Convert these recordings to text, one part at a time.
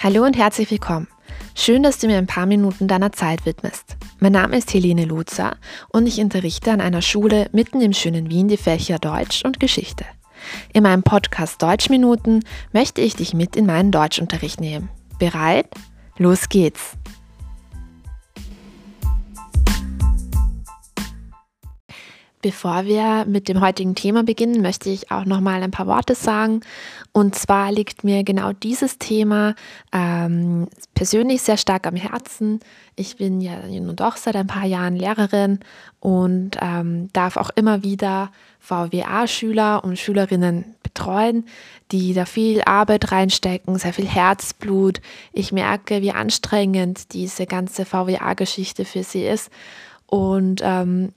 Hallo und herzlich willkommen. Schön, dass du mir ein paar Minuten deiner Zeit widmest. Mein Name ist Helene Luzer und ich unterrichte an einer Schule mitten im schönen Wien die Fächer Deutsch und Geschichte. In meinem Podcast Deutschminuten möchte ich dich mit in meinen Deutschunterricht nehmen. Bereit? Los geht's! Bevor wir mit dem heutigen Thema beginnen, möchte ich auch noch mal ein paar Worte sagen. Und zwar liegt mir genau dieses Thema ähm, persönlich sehr stark am Herzen. Ich bin ja nun doch seit ein paar Jahren Lehrerin und ähm, darf auch immer wieder VWA-Schüler und Schülerinnen betreuen, die da viel Arbeit reinstecken, sehr viel Herzblut. Ich merke, wie anstrengend diese ganze VWA-Geschichte für sie ist. Und ähm,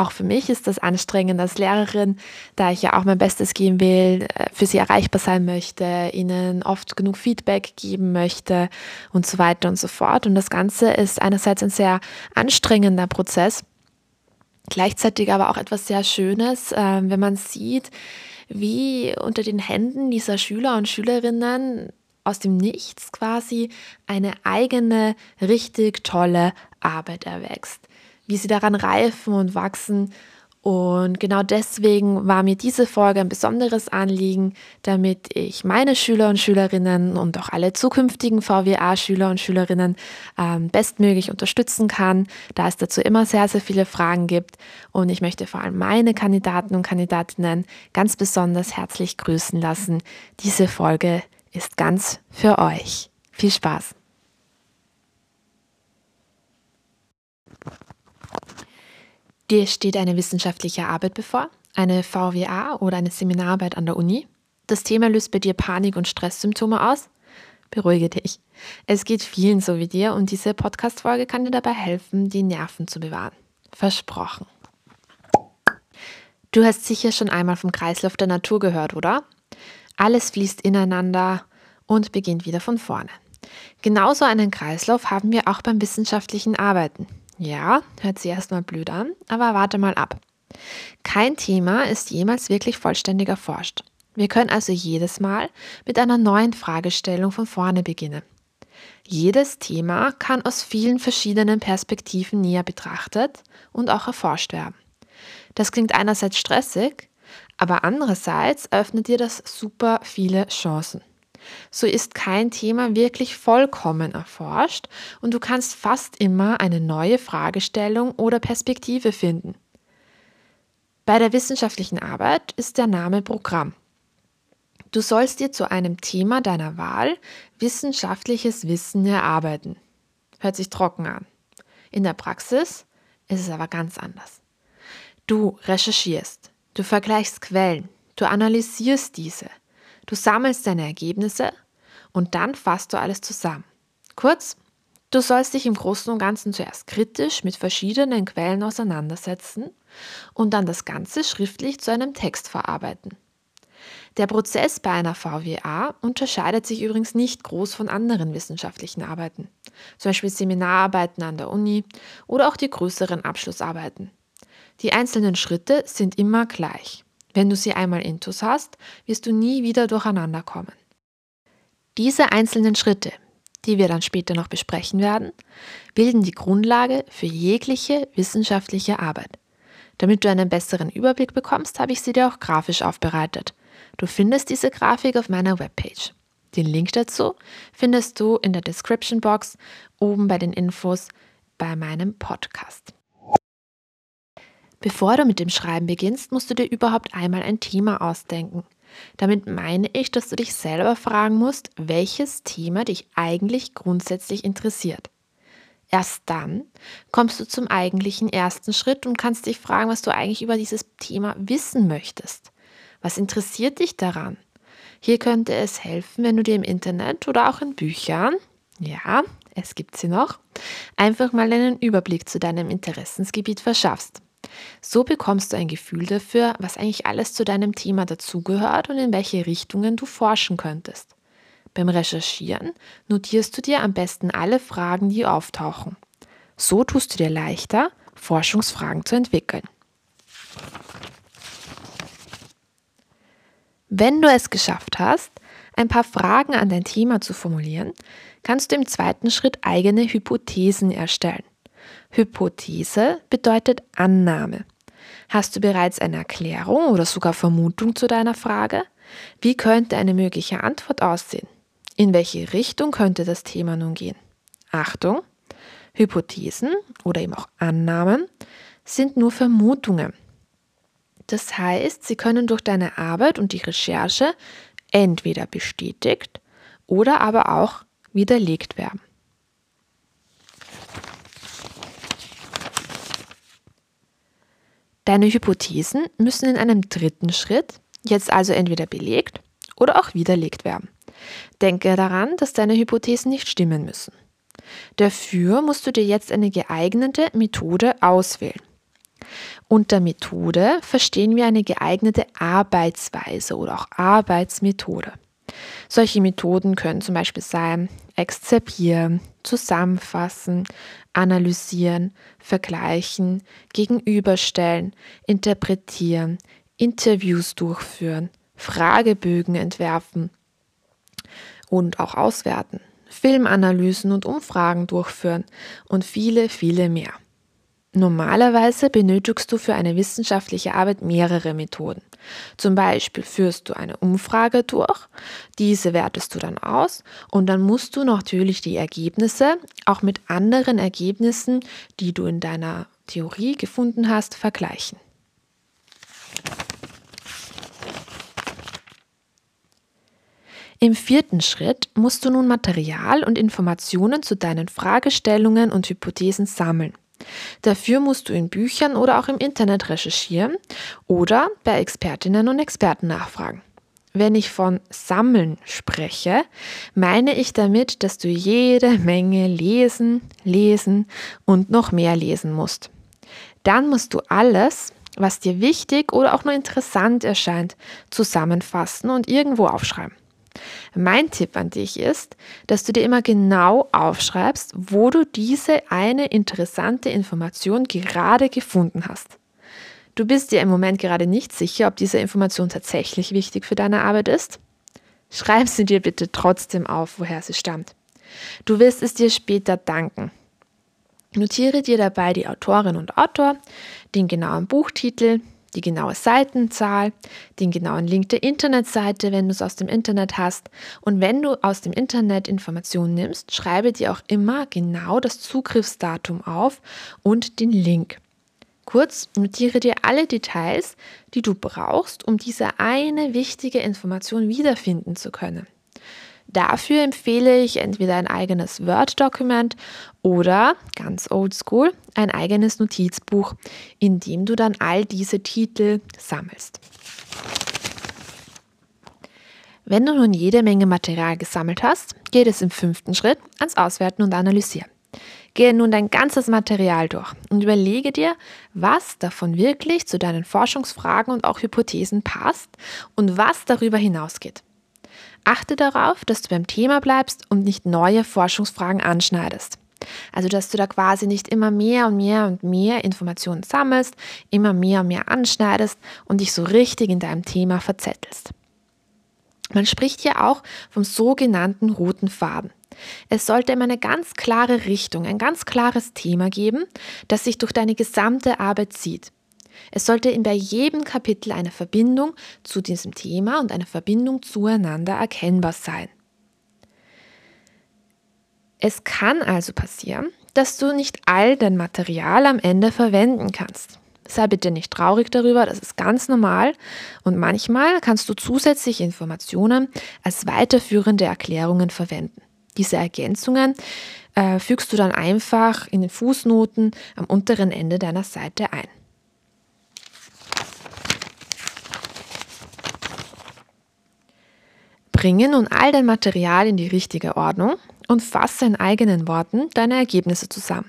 auch für mich ist das anstrengend als Lehrerin, da ich ja auch mein Bestes geben will, äh, für sie erreichbar sein möchte, ihnen oft genug Feedback geben möchte und so weiter und so fort. Und das Ganze ist einerseits ein sehr anstrengender Prozess, gleichzeitig aber auch etwas sehr Schönes, ähm, wenn man sieht, wie unter den Händen dieser Schüler und Schülerinnen aus dem Nichts quasi eine eigene, richtig tolle Arbeit erwächst wie sie daran reifen und wachsen. Und genau deswegen war mir diese Folge ein besonderes Anliegen, damit ich meine Schüler und Schülerinnen und auch alle zukünftigen VWA-Schüler und Schülerinnen ähm, bestmöglich unterstützen kann, da es dazu immer sehr, sehr viele Fragen gibt. Und ich möchte vor allem meine Kandidaten und Kandidatinnen ganz besonders herzlich grüßen lassen. Diese Folge ist ganz für euch. Viel Spaß! Dir steht eine wissenschaftliche Arbeit bevor, eine VWA oder eine Seminararbeit an der Uni. Das Thema löst bei dir Panik- und Stresssymptome aus. Beruhige dich. Es geht vielen so wie dir und diese Podcast-Folge kann dir dabei helfen, die Nerven zu bewahren. Versprochen. Du hast sicher schon einmal vom Kreislauf der Natur gehört, oder? Alles fließt ineinander und beginnt wieder von vorne. Genauso einen Kreislauf haben wir auch beim wissenschaftlichen Arbeiten. Ja, hört sich erstmal blöd an, aber warte mal ab. Kein Thema ist jemals wirklich vollständig erforscht. Wir können also jedes Mal mit einer neuen Fragestellung von vorne beginnen. Jedes Thema kann aus vielen verschiedenen Perspektiven näher betrachtet und auch erforscht werden. Das klingt einerseits stressig, aber andererseits eröffnet dir das super viele Chancen so ist kein Thema wirklich vollkommen erforscht und du kannst fast immer eine neue Fragestellung oder Perspektive finden. Bei der wissenschaftlichen Arbeit ist der Name Programm. Du sollst dir zu einem Thema deiner Wahl wissenschaftliches Wissen erarbeiten. Hört sich trocken an. In der Praxis ist es aber ganz anders. Du recherchierst, du vergleichst Quellen, du analysierst diese, Du sammelst deine Ergebnisse und dann fasst du alles zusammen. Kurz, du sollst dich im Großen und Ganzen zuerst kritisch mit verschiedenen Quellen auseinandersetzen und dann das Ganze schriftlich zu einem Text verarbeiten. Der Prozess bei einer VWA unterscheidet sich übrigens nicht groß von anderen wissenschaftlichen Arbeiten, zum Beispiel Seminararbeiten an der Uni oder auch die größeren Abschlussarbeiten. Die einzelnen Schritte sind immer gleich. Wenn du sie einmal intus hast, wirst du nie wieder durcheinander kommen. Diese einzelnen Schritte, die wir dann später noch besprechen werden, bilden die Grundlage für jegliche wissenschaftliche Arbeit. Damit du einen besseren Überblick bekommst, habe ich sie dir auch grafisch aufbereitet. Du findest diese Grafik auf meiner Webpage. Den Link dazu findest du in der Description Box oben bei den Infos bei meinem Podcast. Bevor du mit dem Schreiben beginnst, musst du dir überhaupt einmal ein Thema ausdenken. Damit meine ich, dass du dich selber fragen musst, welches Thema dich eigentlich grundsätzlich interessiert. Erst dann kommst du zum eigentlichen ersten Schritt und kannst dich fragen, was du eigentlich über dieses Thema wissen möchtest. Was interessiert dich daran? Hier könnte es helfen, wenn du dir im Internet oder auch in Büchern, ja, es gibt sie noch, einfach mal einen Überblick zu deinem Interessensgebiet verschaffst. So bekommst du ein Gefühl dafür, was eigentlich alles zu deinem Thema dazugehört und in welche Richtungen du forschen könntest. Beim Recherchieren notierst du dir am besten alle Fragen, die auftauchen. So tust du dir leichter, Forschungsfragen zu entwickeln. Wenn du es geschafft hast, ein paar Fragen an dein Thema zu formulieren, kannst du im zweiten Schritt eigene Hypothesen erstellen. Hypothese bedeutet Annahme. Hast du bereits eine Erklärung oder sogar Vermutung zu deiner Frage? Wie könnte eine mögliche Antwort aussehen? In welche Richtung könnte das Thema nun gehen? Achtung, Hypothesen oder eben auch Annahmen sind nur Vermutungen. Das heißt, sie können durch deine Arbeit und die Recherche entweder bestätigt oder aber auch widerlegt werden. Deine Hypothesen müssen in einem dritten Schritt jetzt also entweder belegt oder auch widerlegt werden. Denke daran, dass deine Hypothesen nicht stimmen müssen. Dafür musst du dir jetzt eine geeignete Methode auswählen. Unter Methode verstehen wir eine geeignete Arbeitsweise oder auch Arbeitsmethode. Solche Methoden können zum Beispiel sein exzerpieren, zusammenfassen, analysieren, vergleichen, gegenüberstellen, interpretieren, Interviews durchführen, Fragebögen entwerfen und auch auswerten, Filmanalysen und Umfragen durchführen und viele, viele mehr. Normalerweise benötigst du für eine wissenschaftliche Arbeit mehrere Methoden. Zum Beispiel führst du eine Umfrage durch, diese wertest du dann aus und dann musst du natürlich die Ergebnisse auch mit anderen Ergebnissen, die du in deiner Theorie gefunden hast, vergleichen. Im vierten Schritt musst du nun Material und Informationen zu deinen Fragestellungen und Hypothesen sammeln. Dafür musst du in Büchern oder auch im Internet recherchieren oder bei Expertinnen und Experten nachfragen. Wenn ich von Sammeln spreche, meine ich damit, dass du jede Menge lesen, lesen und noch mehr lesen musst. Dann musst du alles, was dir wichtig oder auch nur interessant erscheint, zusammenfassen und irgendwo aufschreiben. Mein Tipp an dich ist, dass du dir immer genau aufschreibst, wo du diese eine interessante Information gerade gefunden hast. Du bist dir im Moment gerade nicht sicher, ob diese Information tatsächlich wichtig für deine Arbeit ist? Schreib sie dir bitte trotzdem auf, woher sie stammt. Du wirst es dir später danken. Notiere dir dabei die Autorin und Autor, den genauen Buchtitel, die genaue Seitenzahl, den genauen Link der Internetseite, wenn du es aus dem Internet hast. Und wenn du aus dem Internet Informationen nimmst, schreibe dir auch immer genau das Zugriffsdatum auf und den Link. Kurz, notiere dir alle Details, die du brauchst, um diese eine wichtige Information wiederfinden zu können. Dafür empfehle ich entweder ein eigenes Word-Dokument oder, ganz oldschool, ein eigenes Notizbuch, in dem du dann all diese Titel sammelst. Wenn du nun jede Menge Material gesammelt hast, geht es im fünften Schritt ans Auswerten und Analysieren. Gehe nun dein ganzes Material durch und überlege dir, was davon wirklich zu deinen Forschungsfragen und auch Hypothesen passt und was darüber hinausgeht. Achte darauf, dass du beim Thema bleibst und nicht neue Forschungsfragen anschneidest. Also, dass du da quasi nicht immer mehr und mehr und mehr Informationen sammelst, immer mehr und mehr anschneidest und dich so richtig in deinem Thema verzettelst. Man spricht hier auch vom sogenannten roten Faden. Es sollte immer eine ganz klare Richtung, ein ganz klares Thema geben, das sich durch deine gesamte Arbeit zieht. Es sollte bei jedem Kapitel eine Verbindung zu diesem Thema und eine Verbindung zueinander erkennbar sein. Es kann also passieren, dass du nicht all dein Material am Ende verwenden kannst. Sei bitte nicht traurig darüber, das ist ganz normal und manchmal kannst du zusätzliche Informationen als weiterführende Erklärungen verwenden. Diese Ergänzungen äh, fügst du dann einfach in den Fußnoten am unteren Ende deiner Seite ein. Bringe nun all dein Material in die richtige Ordnung und fasse in eigenen Worten deine Ergebnisse zusammen.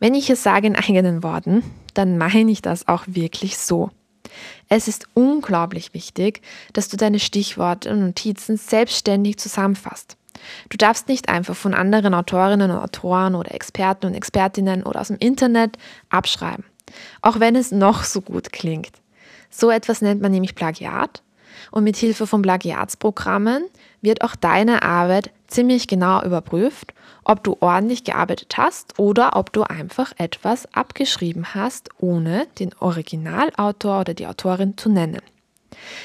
Wenn ich es sage in eigenen Worten, dann meine ich das auch wirklich so. Es ist unglaublich wichtig, dass du deine Stichworte und Notizen selbstständig zusammenfasst. Du darfst nicht einfach von anderen Autorinnen und Autoren oder Experten und Expertinnen oder aus dem Internet abschreiben, auch wenn es noch so gut klingt. So etwas nennt man nämlich Plagiat und mit Hilfe von Plagiatsprogrammen wird auch deine Arbeit ziemlich genau überprüft, ob du ordentlich gearbeitet hast oder ob du einfach etwas abgeschrieben hast, ohne den Originalautor oder die Autorin zu nennen.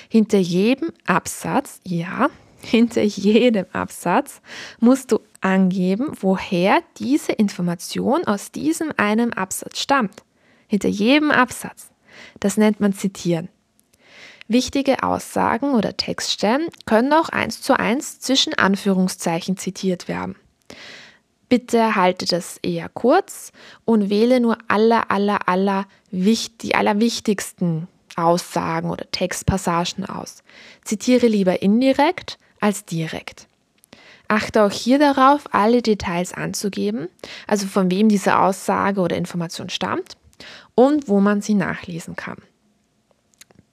Hinter jedem Absatz, ja, hinter jedem Absatz musst du angeben, woher diese Information aus diesem einen Absatz stammt. Hinter jedem Absatz. Das nennt man Zitieren. Wichtige Aussagen oder Textstellen können auch eins zu eins zwischen Anführungszeichen zitiert werden. Bitte halte das eher kurz und wähle nur aller, aller, aller, die allerwichtigsten Aussagen oder Textpassagen aus. Zitiere lieber indirekt als direkt. Achte auch hier darauf, alle Details anzugeben, also von wem diese Aussage oder Information stammt und wo man sie nachlesen kann.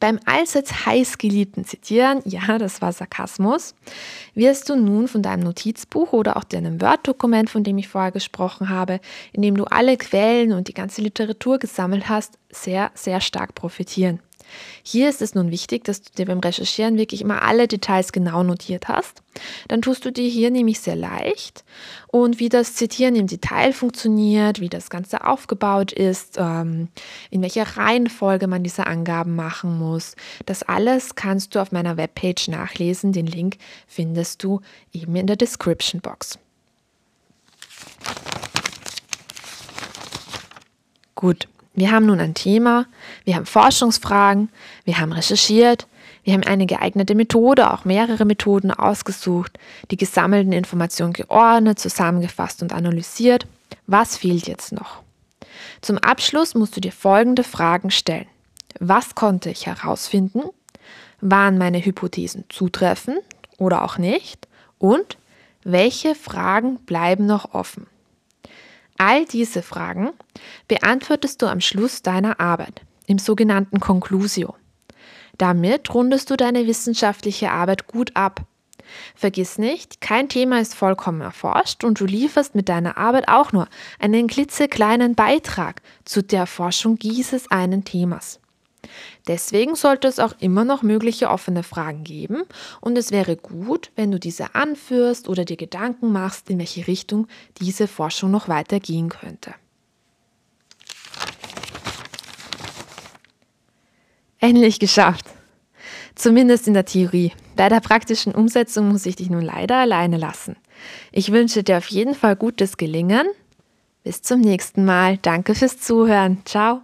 Beim allseits heiß geliebten Zitieren, ja, das war Sarkasmus, wirst du nun von deinem Notizbuch oder auch deinem Word-Dokument, von dem ich vorher gesprochen habe, in dem du alle Quellen und die ganze Literatur gesammelt hast, sehr, sehr stark profitieren. Hier ist es nun wichtig, dass du dir beim Recherchieren wirklich immer alle Details genau notiert hast. Dann tust du dir hier nämlich sehr leicht und wie das Zitieren im Detail funktioniert, wie das Ganze aufgebaut ist, ähm, in welcher Reihenfolge man diese Angaben machen muss. Das alles kannst du auf meiner Webpage nachlesen. Den Link findest du eben in der Description Box. Gut, wir haben nun ein Thema, wir haben Forschungsfragen, wir haben recherchiert, wir haben eine geeignete Methode, auch mehrere Methoden ausgesucht, die gesammelten Informationen geordnet, zusammengefasst und analysiert. Was fehlt jetzt noch? Zum Abschluss musst du dir folgende Fragen stellen. Was konnte ich herausfinden? Waren meine Hypothesen zutreffend oder auch nicht? Und welche Fragen bleiben noch offen? All diese Fragen beantwortest du am Schluss deiner Arbeit, im sogenannten Conclusio. Damit rundest du deine wissenschaftliche Arbeit gut ab. Vergiss nicht, kein Thema ist vollkommen erforscht und du lieferst mit deiner Arbeit auch nur einen klitzekleinen Beitrag zu der Erforschung dieses einen Themas. Deswegen sollte es auch immer noch mögliche offene Fragen geben und es wäre gut, wenn du diese anführst oder dir Gedanken machst, in welche Richtung diese Forschung noch weitergehen könnte. Endlich geschafft. Zumindest in der Theorie. Bei der praktischen Umsetzung muss ich dich nun leider alleine lassen. Ich wünsche dir auf jeden Fall gutes Gelingen. Bis zum nächsten Mal. Danke fürs Zuhören. Ciao.